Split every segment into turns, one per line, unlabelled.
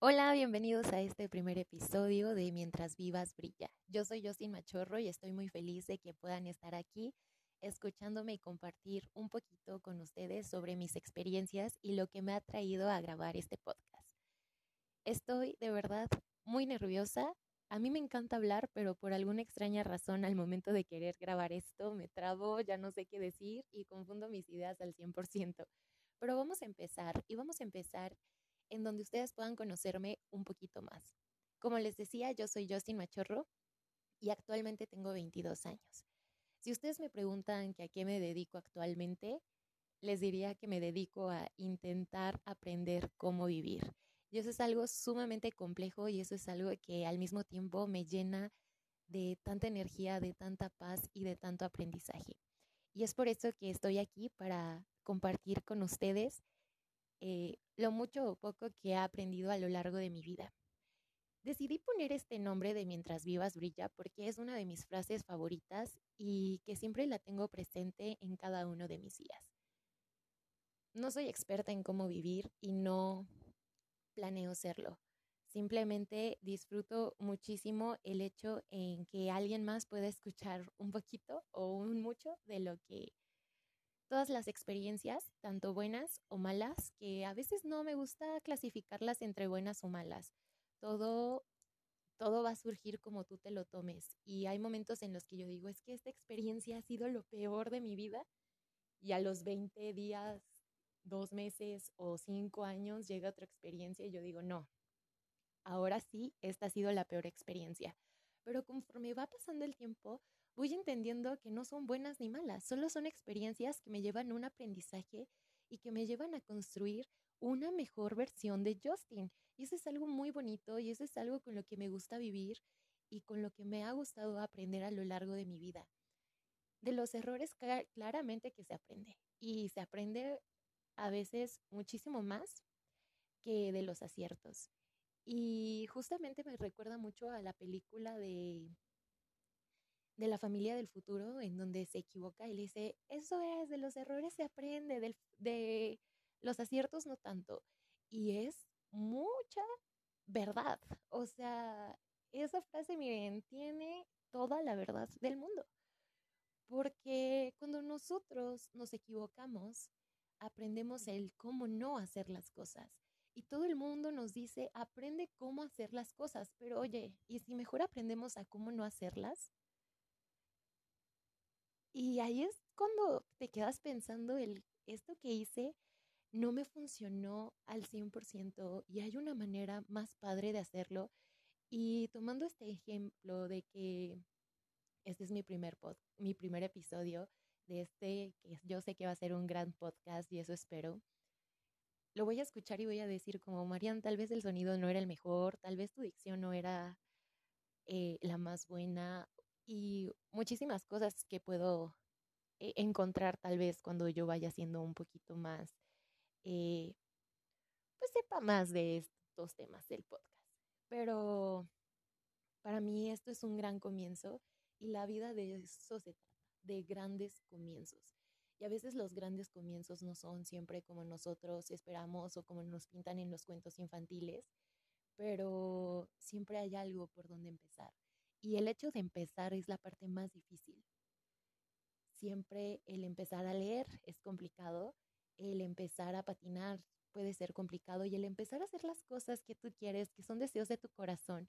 Hola, bienvenidos a este primer episodio de Mientras Vivas Brilla. Yo soy Justin Machorro y estoy muy feliz de que puedan estar aquí escuchándome y compartir un poquito con ustedes sobre mis experiencias y lo que me ha traído a grabar este podcast. Estoy de verdad muy nerviosa. A mí me encanta hablar, pero por alguna extraña razón al momento de querer grabar esto me trabo, ya no sé qué decir y confundo mis ideas al 100%. Pero vamos a empezar y vamos a empezar en donde ustedes puedan conocerme un poquito más. Como les decía, yo soy Justin Machorro y actualmente tengo 22 años. Si ustedes me preguntan que a qué me dedico actualmente, les diría que me dedico a intentar aprender cómo vivir. Y eso es algo sumamente complejo y eso es algo que al mismo tiempo me llena de tanta energía, de tanta paz y de tanto aprendizaje. Y es por eso que estoy aquí para compartir con ustedes eh, lo mucho o poco que he aprendido a lo largo de mi vida. Decidí poner este nombre de Mientras vivas brilla porque es una de mis frases favoritas y que siempre la tengo presente en cada uno de mis días. No soy experta en cómo vivir y no planeo serlo. Simplemente disfruto muchísimo el hecho en que alguien más pueda escuchar un poquito o un mucho de lo que todas las experiencias, tanto buenas o malas, que a veces no me gusta clasificarlas entre buenas o malas. Todo todo va a surgir como tú te lo tomes. Y hay momentos en los que yo digo, es que esta experiencia ha sido lo peor de mi vida. Y a los 20 días, dos meses o cinco años llega otra experiencia y yo digo, no, ahora sí, esta ha sido la peor experiencia. Pero conforme va pasando el tiempo, voy entendiendo que no son buenas ni malas, solo son experiencias que me llevan a un aprendizaje y que me llevan a construir una mejor versión de Justin. Y eso es algo muy bonito y eso es algo con lo que me gusta vivir y con lo que me ha gustado aprender a lo largo de mi vida. De los errores claramente que se aprende y se aprende a veces muchísimo más que de los aciertos. Y justamente me recuerda mucho a la película de de la familia del futuro, en donde se equivoca y le dice, eso es, de los errores se aprende, de los aciertos no tanto. Y es mucha verdad. O sea, esa frase, miren, tiene toda la verdad del mundo. Porque cuando nosotros nos equivocamos, aprendemos el cómo no hacer las cosas. Y todo el mundo nos dice, aprende cómo hacer las cosas. Pero oye, ¿y si mejor aprendemos a cómo no hacerlas? Y ahí es cuando te quedas pensando, el, esto que hice no me funcionó al 100% y hay una manera más padre de hacerlo. Y tomando este ejemplo de que este es mi primer, pod, mi primer episodio de este, que yo sé que va a ser un gran podcast y eso espero, lo voy a escuchar y voy a decir como, Marian, tal vez el sonido no era el mejor, tal vez tu dicción no era eh, la más buena y muchísimas cosas que puedo eh, encontrar tal vez cuando yo vaya siendo un poquito más, eh, pues sepa más de estos temas del podcast. Pero para mí esto es un gran comienzo y la vida de eso de grandes comienzos. Y a veces los grandes comienzos no son siempre como nosotros esperamos o como nos pintan en los cuentos infantiles, pero siempre hay algo por donde empezar. Y el hecho de empezar es la parte más difícil. Siempre el empezar a leer es complicado, el empezar a patinar puede ser complicado y el empezar a hacer las cosas que tú quieres, que son deseos de tu corazón,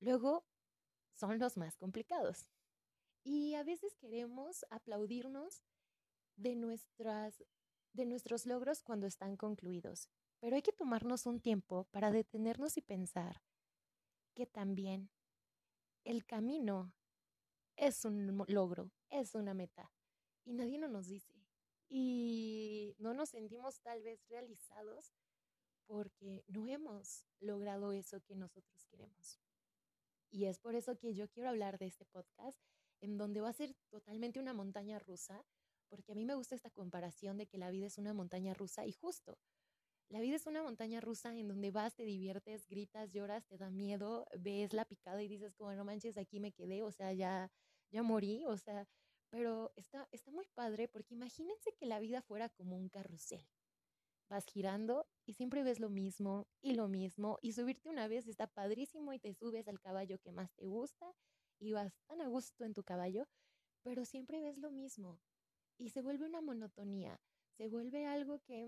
luego son los más complicados. Y a veces queremos aplaudirnos de, nuestras, de nuestros logros cuando están concluidos, pero hay que tomarnos un tiempo para detenernos y pensar que también el camino es un logro, es una meta y nadie no nos dice. Y no nos sentimos tal vez realizados porque no hemos logrado eso que nosotros queremos. Y es por eso que yo quiero hablar de este podcast, en donde va a ser totalmente una montaña rusa, porque a mí me gusta esta comparación de que la vida es una montaña rusa y justo, la vida es una montaña rusa en donde vas, te diviertes, gritas, lloras, te da miedo, ves la picada y dices como no manches, aquí me quedé, o sea, ya ya morí, o sea, pero está está muy padre porque imagínense que la vida fuera como un carrusel. vas girando y siempre ves lo mismo y lo mismo y subirte una vez está padrísimo y te subes al caballo que más te gusta y vas tan a gusto en tu caballo, pero siempre ves lo mismo y se vuelve una monotonía, se vuelve algo que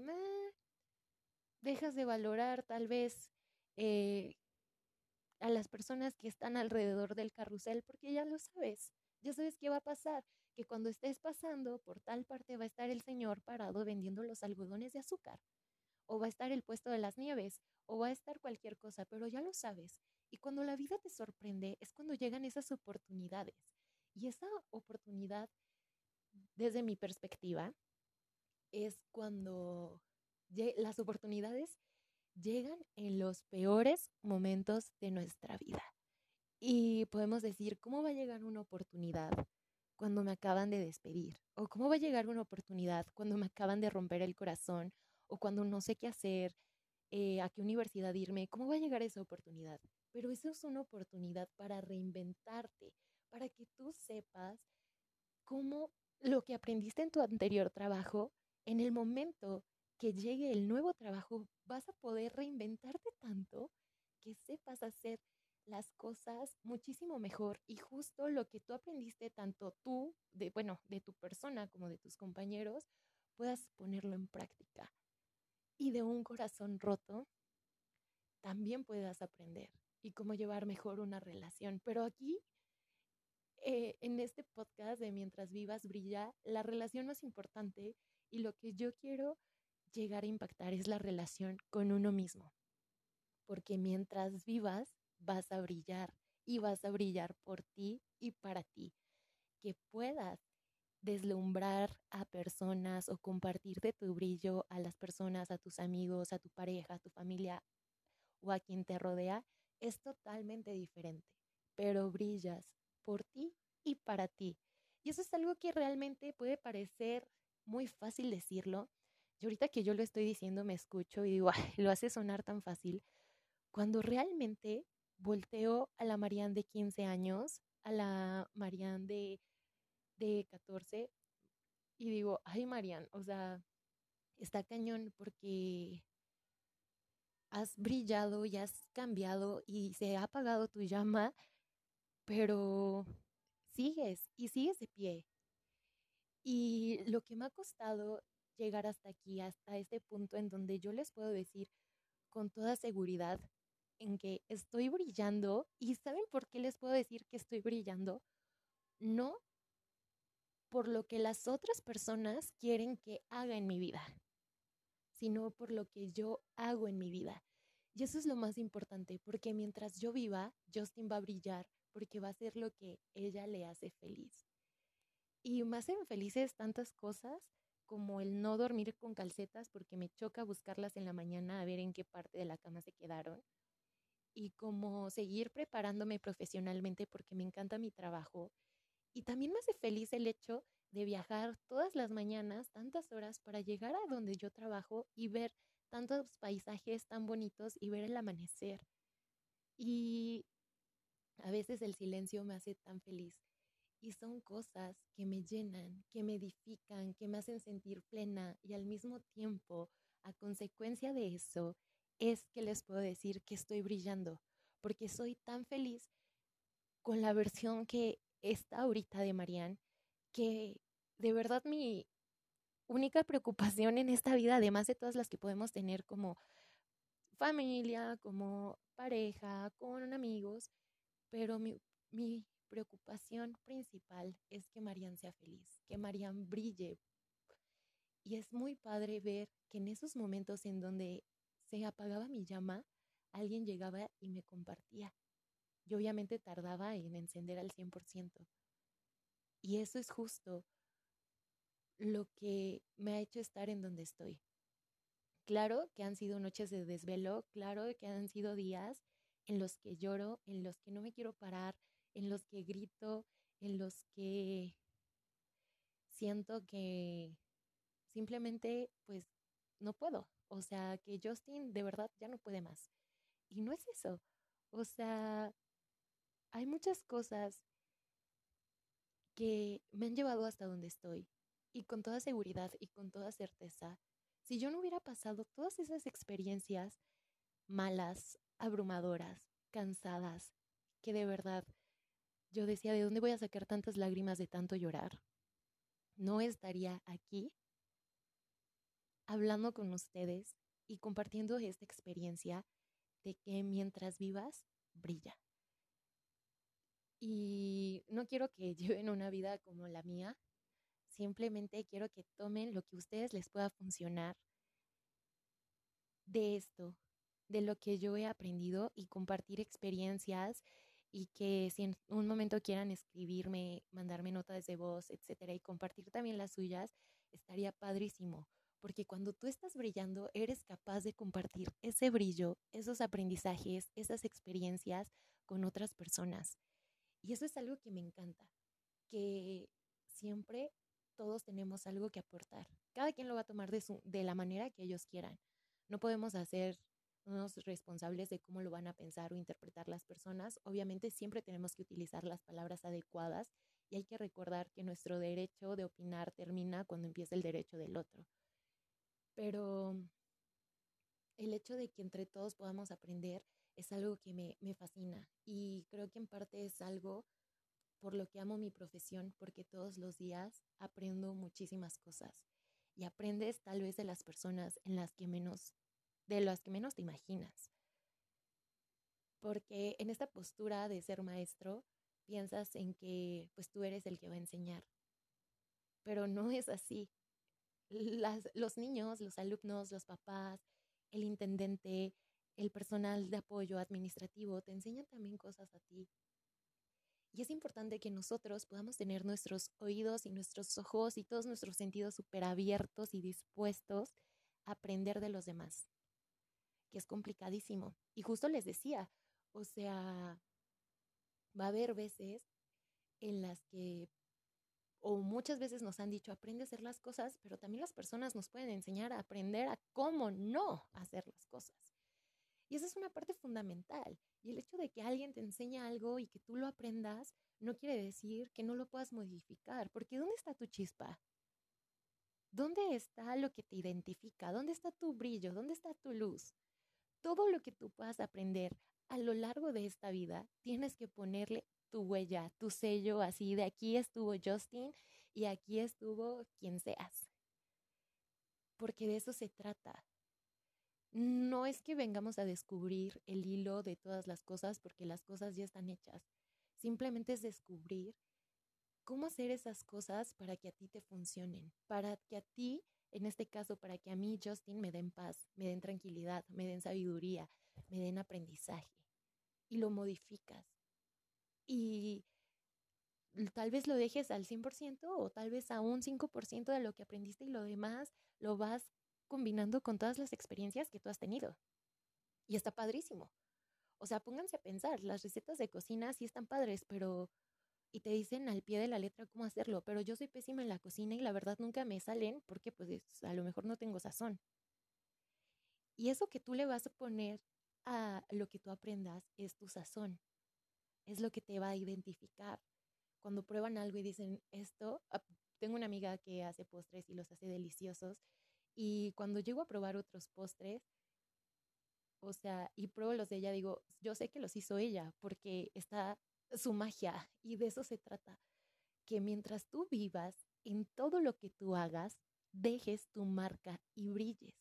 dejas de valorar tal vez eh, a las personas que están alrededor del carrusel porque ya lo sabes, ya sabes qué va a pasar, que cuando estés pasando por tal parte va a estar el señor parado vendiendo los algodones de azúcar, o va a estar el puesto de las nieves, o va a estar cualquier cosa, pero ya lo sabes. Y cuando la vida te sorprende es cuando llegan esas oportunidades. Y esa oportunidad, desde mi perspectiva, es cuando las oportunidades llegan en los peores momentos de nuestra vida. Y podemos decir, ¿cómo va a llegar una oportunidad cuando me acaban de despedir? ¿O cómo va a llegar una oportunidad cuando me acaban de romper el corazón? ¿O cuando no sé qué hacer? Eh, ¿A qué universidad irme? ¿Cómo va a llegar esa oportunidad? Pero eso es una oportunidad para reinventarte, para que tú sepas cómo lo que aprendiste en tu anterior trabajo, en el momento que llegue el nuevo trabajo, vas a poder reinventarte tanto que sepas hacer las cosas muchísimo mejor y justo lo que tú aprendiste tanto tú, de bueno, de tu persona como de tus compañeros, puedas ponerlo en práctica. Y de un corazón roto también puedas aprender y cómo llevar mejor una relación. Pero aquí, eh, en este podcast de Mientras vivas brilla, la relación más importante y lo que yo quiero llegar a impactar es la relación con uno mismo. Porque mientras vivas, vas a brillar y vas a brillar por ti y para ti. Que puedas deslumbrar a personas o compartir de tu brillo a las personas, a tus amigos, a tu pareja, a tu familia o a quien te rodea, es totalmente diferente. Pero brillas por ti y para ti. Y eso es algo que realmente puede parecer muy fácil decirlo, y ahorita que yo lo estoy diciendo me escucho y digo, lo hace sonar tan fácil, cuando realmente volteo a la Marianne de 15 años, a la Marianne de, de 14 y digo, ay Marianne, o sea, está cañón porque has brillado y has cambiado y se ha apagado tu llama, pero sigues y sigues de pie. Y lo que me ha costado llegar hasta aquí, hasta este punto en donde yo les puedo decir con toda seguridad en que estoy brillando y ¿saben por qué les puedo decir que estoy brillando? No por lo que las otras personas quieren que haga en mi vida, sino por lo que yo hago en mi vida. Y eso es lo más importante, porque mientras yo viva, Justin va a brillar porque va a ser lo que ella le hace feliz. Y me hacen felices tantas cosas como el no dormir con calcetas porque me choca buscarlas en la mañana a ver en qué parte de la cama se quedaron. Y como seguir preparándome profesionalmente porque me encanta mi trabajo. Y también me hace feliz el hecho de viajar todas las mañanas tantas horas para llegar a donde yo trabajo y ver tantos paisajes tan bonitos y ver el amanecer. Y a veces el silencio me hace tan feliz y son cosas que me llenan, que me edifican, que me hacen sentir plena y al mismo tiempo, a consecuencia de eso, es que les puedo decir que estoy brillando, porque soy tan feliz con la versión que está ahorita de Marianne, que de verdad mi única preocupación en esta vida, además de todas las que podemos tener como familia, como pareja, con amigos, pero mi, mi preocupación principal es que Marian sea feliz, que Marian brille. Y es muy padre ver que en esos momentos en donde se apagaba mi llama, alguien llegaba y me compartía. Yo obviamente tardaba en encender al 100%. Y eso es justo lo que me ha hecho estar en donde estoy. Claro que han sido noches de desvelo, claro que han sido días en los que lloro, en los que no me quiero parar, en los que grito, en los que siento que simplemente pues no puedo. O sea, que Justin de verdad ya no puede más. Y no es eso. O sea, hay muchas cosas que me han llevado hasta donde estoy. Y con toda seguridad y con toda certeza, si yo no hubiera pasado todas esas experiencias malas, abrumadoras, cansadas, que de verdad yo decía, ¿de dónde voy a sacar tantas lágrimas de tanto llorar? No estaría aquí hablando con ustedes y compartiendo esta experiencia de que mientras vivas, brilla. Y no quiero que lleven una vida como la mía, simplemente quiero que tomen lo que a ustedes les pueda funcionar de esto, de lo que yo he aprendido y compartir experiencias y que si en un momento quieran escribirme, mandarme notas de voz, etcétera, y compartir también las suyas, estaría padrísimo, porque cuando tú estás brillando, eres capaz de compartir ese brillo, esos aprendizajes, esas experiencias con otras personas. Y eso es algo que me encanta, que siempre todos tenemos algo que aportar. Cada quien lo va a tomar de, su, de la manera que ellos quieran. No podemos hacer unos responsables de cómo lo van a pensar o interpretar las personas. Obviamente siempre tenemos que utilizar las palabras adecuadas y hay que recordar que nuestro derecho de opinar termina cuando empieza el derecho del otro. Pero el hecho de que entre todos podamos aprender es algo que me, me fascina y creo que en parte es algo por lo que amo mi profesión, porque todos los días aprendo muchísimas cosas y aprendes tal vez de las personas en las que menos de las que menos te imaginas. Porque en esta postura de ser maestro, piensas en que pues tú eres el que va a enseñar. Pero no es así. los niños, los alumnos, los papás, el intendente, el personal de apoyo administrativo te enseñan también cosas a ti. Y es importante que nosotros podamos tener nuestros oídos y nuestros ojos y todos nuestros sentidos súper abiertos y dispuestos a aprender de los demás que es complicadísimo. Y justo les decía, o sea, va a haber veces en las que, o muchas veces nos han dicho, aprende a hacer las cosas, pero también las personas nos pueden enseñar a aprender a cómo no hacer las cosas. Y esa es una parte fundamental. Y el hecho de que alguien te enseñe algo y que tú lo aprendas, no quiere decir que no lo puedas modificar, porque ¿dónde está tu chispa? ¿Dónde está lo que te identifica? ¿Dónde está tu brillo? ¿Dónde está tu luz? Todo lo que tú puedas aprender a lo largo de esta vida, tienes que ponerle tu huella, tu sello, así de aquí estuvo Justin y aquí estuvo quien seas. Porque de eso se trata. No es que vengamos a descubrir el hilo de todas las cosas porque las cosas ya están hechas. Simplemente es descubrir cómo hacer esas cosas para que a ti te funcionen, para que a ti en este caso, para que a mí, Justin, me den paz, me den tranquilidad, me den sabiduría, me den aprendizaje. Y lo modificas. Y tal vez lo dejes al 100% o tal vez a un 5% de lo que aprendiste y lo demás lo vas combinando con todas las experiencias que tú has tenido. Y está padrísimo. O sea, pónganse a pensar, las recetas de cocina sí están padres, pero y te dicen al pie de la letra cómo hacerlo, pero yo soy pésima en la cocina y la verdad nunca me salen porque pues a lo mejor no tengo sazón. Y eso que tú le vas a poner a lo que tú aprendas es tu sazón, es lo que te va a identificar. Cuando prueban algo y dicen esto, ah, tengo una amiga que hace postres y los hace deliciosos y cuando llego a probar otros postres, o sea, y pruebo los de ella, digo, yo sé que los hizo ella porque está su magia y de eso se trata, que mientras tú vivas en todo lo que tú hagas, dejes tu marca y brilles.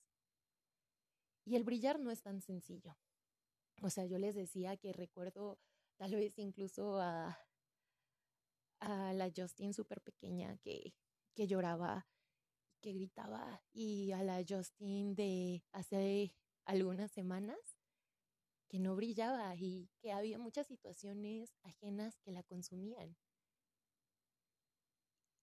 Y el brillar no es tan sencillo. O sea, yo les decía que recuerdo tal vez incluso a, a la Justin súper pequeña que, que lloraba, que gritaba, y a la Justin de hace algunas semanas que no brillaba y que había muchas situaciones ajenas que la consumían.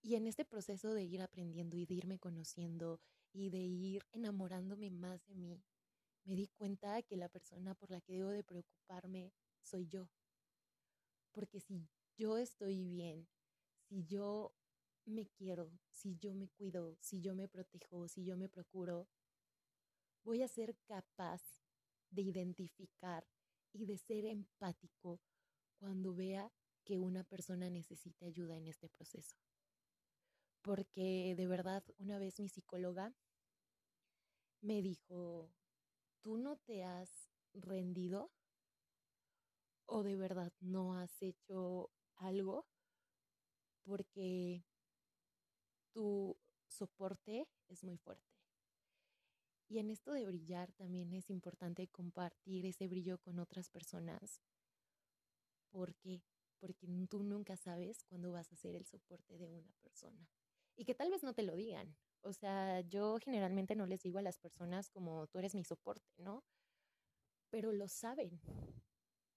Y en este proceso de ir aprendiendo y de irme conociendo y de ir enamorándome más de mí, me di cuenta que la persona por la que debo de preocuparme soy yo. Porque si yo estoy bien, si yo me quiero, si yo me cuido, si yo me protejo, si yo me procuro, voy a ser capaz de identificar y de ser empático cuando vea que una persona necesita ayuda en este proceso. Porque de verdad, una vez mi psicóloga me dijo, ¿tú no te has rendido? ¿O de verdad no has hecho algo? Porque tu soporte es muy fuerte. Y en esto de brillar también es importante compartir ese brillo con otras personas. ¿Por qué? Porque tú nunca sabes cuándo vas a ser el soporte de una persona. Y que tal vez no te lo digan. O sea, yo generalmente no les digo a las personas como tú eres mi soporte, ¿no? Pero lo saben.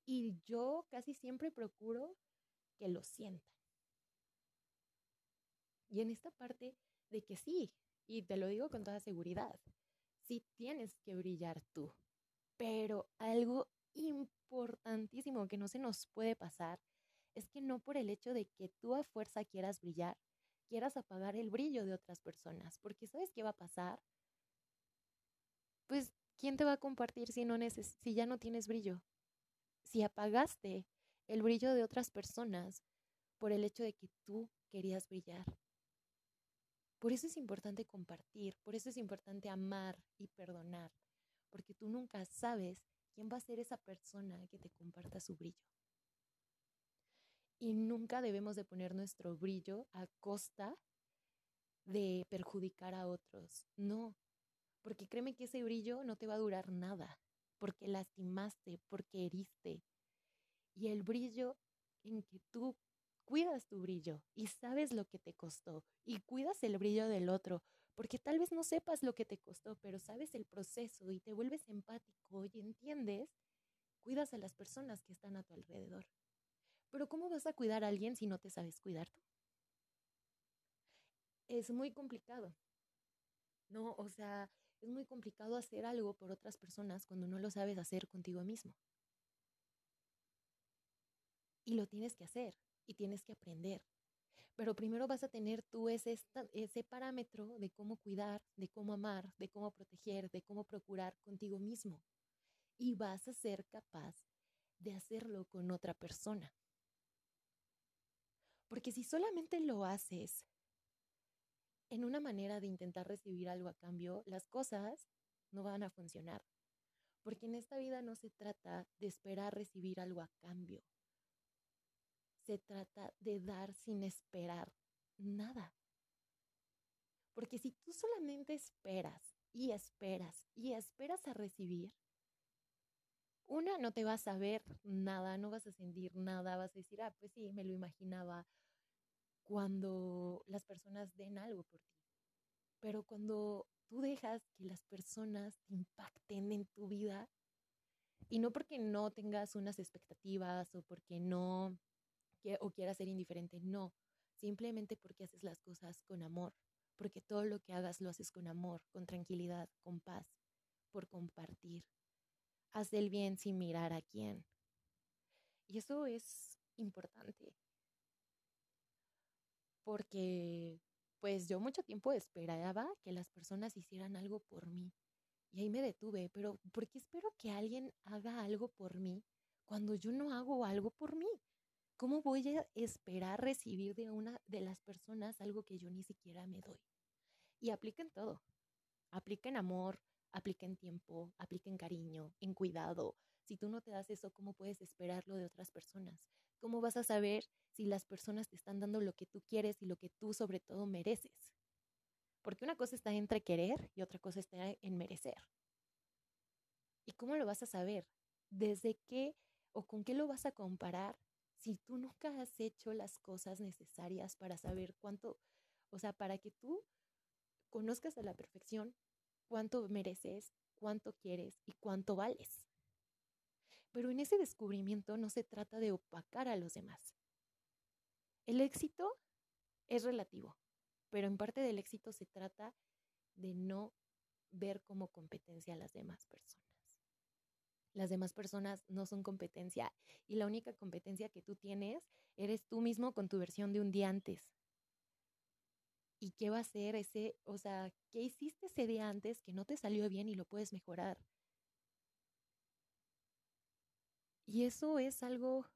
Y yo casi siempre procuro que lo sientan. Y en esta parte de que sí, y te lo digo con toda seguridad, sí tienes que brillar tú. Pero algo importantísimo que no se nos puede pasar es que no por el hecho de que tú a fuerza quieras brillar, quieras apagar el brillo de otras personas, porque ¿sabes qué va a pasar? Pues, ¿quién te va a compartir si, si ya no tienes brillo? Si apagaste el brillo de otras personas por el hecho de que tú querías brillar. Por eso es importante compartir, por eso es importante amar y perdonar, porque tú nunca sabes quién va a ser esa persona que te comparta su brillo. Y nunca debemos de poner nuestro brillo a costa de perjudicar a otros. No, porque créeme que ese brillo no te va a durar nada, porque lastimaste, porque heriste. Y el brillo en que tú cuidas tu brillo y sabes lo que te costó y cuidas el brillo del otro, porque tal vez no sepas lo que te costó, pero sabes el proceso y te vuelves empático y entiendes, cuidas a las personas que están a tu alrededor. Pero ¿cómo vas a cuidar a alguien si no te sabes cuidar tú? Es muy complicado. No, o sea, es muy complicado hacer algo por otras personas cuando no lo sabes hacer contigo mismo. Y lo tienes que hacer y tienes que aprender. Pero primero vas a tener tú ese, ese parámetro de cómo cuidar, de cómo amar, de cómo proteger, de cómo procurar contigo mismo. Y vas a ser capaz de hacerlo con otra persona. Porque si solamente lo haces en una manera de intentar recibir algo a cambio, las cosas no van a funcionar. Porque en esta vida no se trata de esperar recibir algo a cambio se trata de dar sin esperar nada. Porque si tú solamente esperas y esperas y esperas a recibir, una, no te vas a ver nada, no vas a sentir nada, vas a decir, ah, pues sí, me lo imaginaba cuando las personas den algo por ti. Pero cuando tú dejas que las personas te impacten en tu vida, y no porque no tengas unas expectativas o porque no o quieras ser indiferente, no, simplemente porque haces las cosas con amor, porque todo lo que hagas lo haces con amor, con tranquilidad, con paz, por compartir. Haz el bien sin mirar a quién. Y eso es importante. Porque pues yo mucho tiempo esperaba que las personas hicieran algo por mí. Y ahí me detuve, pero ¿por qué espero que alguien haga algo por mí cuando yo no hago algo por mí? ¿Cómo voy a esperar recibir de una de las personas algo que yo ni siquiera me doy? Y apliquen todo. Apliquen amor, apliquen tiempo, apliquen cariño, en cuidado. Si tú no te das eso, ¿cómo puedes esperarlo de otras personas? ¿Cómo vas a saber si las personas te están dando lo que tú quieres y lo que tú sobre todo mereces? Porque una cosa está entre querer y otra cosa está en merecer. ¿Y cómo lo vas a saber? ¿Desde qué o con qué lo vas a comparar si tú nunca has hecho las cosas necesarias para saber cuánto, o sea, para que tú conozcas a la perfección cuánto mereces, cuánto quieres y cuánto vales. Pero en ese descubrimiento no se trata de opacar a los demás. El éxito es relativo, pero en parte del éxito se trata de no ver como competencia a las demás personas. Las demás personas no son competencia y la única competencia que tú tienes eres tú mismo con tu versión de un día antes. ¿Y qué va a ser ese, o sea, qué hiciste ese día antes que no te salió bien y lo puedes mejorar? Y eso es algo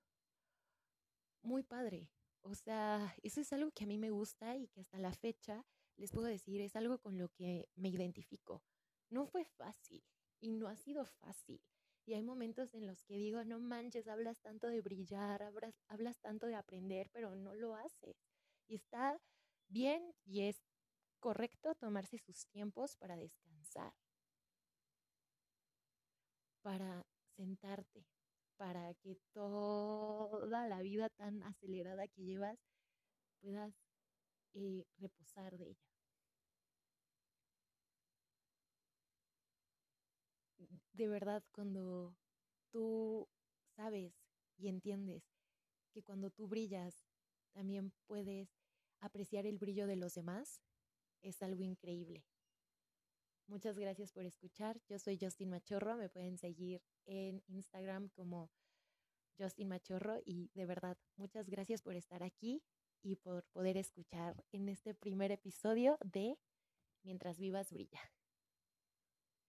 muy padre. O sea, eso es algo que a mí me gusta y que hasta la fecha les puedo decir, es algo con lo que me identifico. no fue fácil y no ha sido fácil. Y hay momentos en los que digo, no manches, hablas tanto de brillar, hablas, hablas tanto de aprender, pero no lo haces. Y está bien y es correcto tomarse sus tiempos para descansar, para sentarte, para que toda la vida tan acelerada que llevas puedas eh, reposar de ella. De verdad, cuando tú sabes y entiendes que cuando tú brillas, también puedes apreciar el brillo de los demás, es algo increíble. Muchas gracias por escuchar. Yo soy Justin Machorro. Me pueden seguir en Instagram como Justin Machorro y de verdad, muchas gracias por estar aquí y por poder escuchar en este primer episodio de Mientras vivas brilla.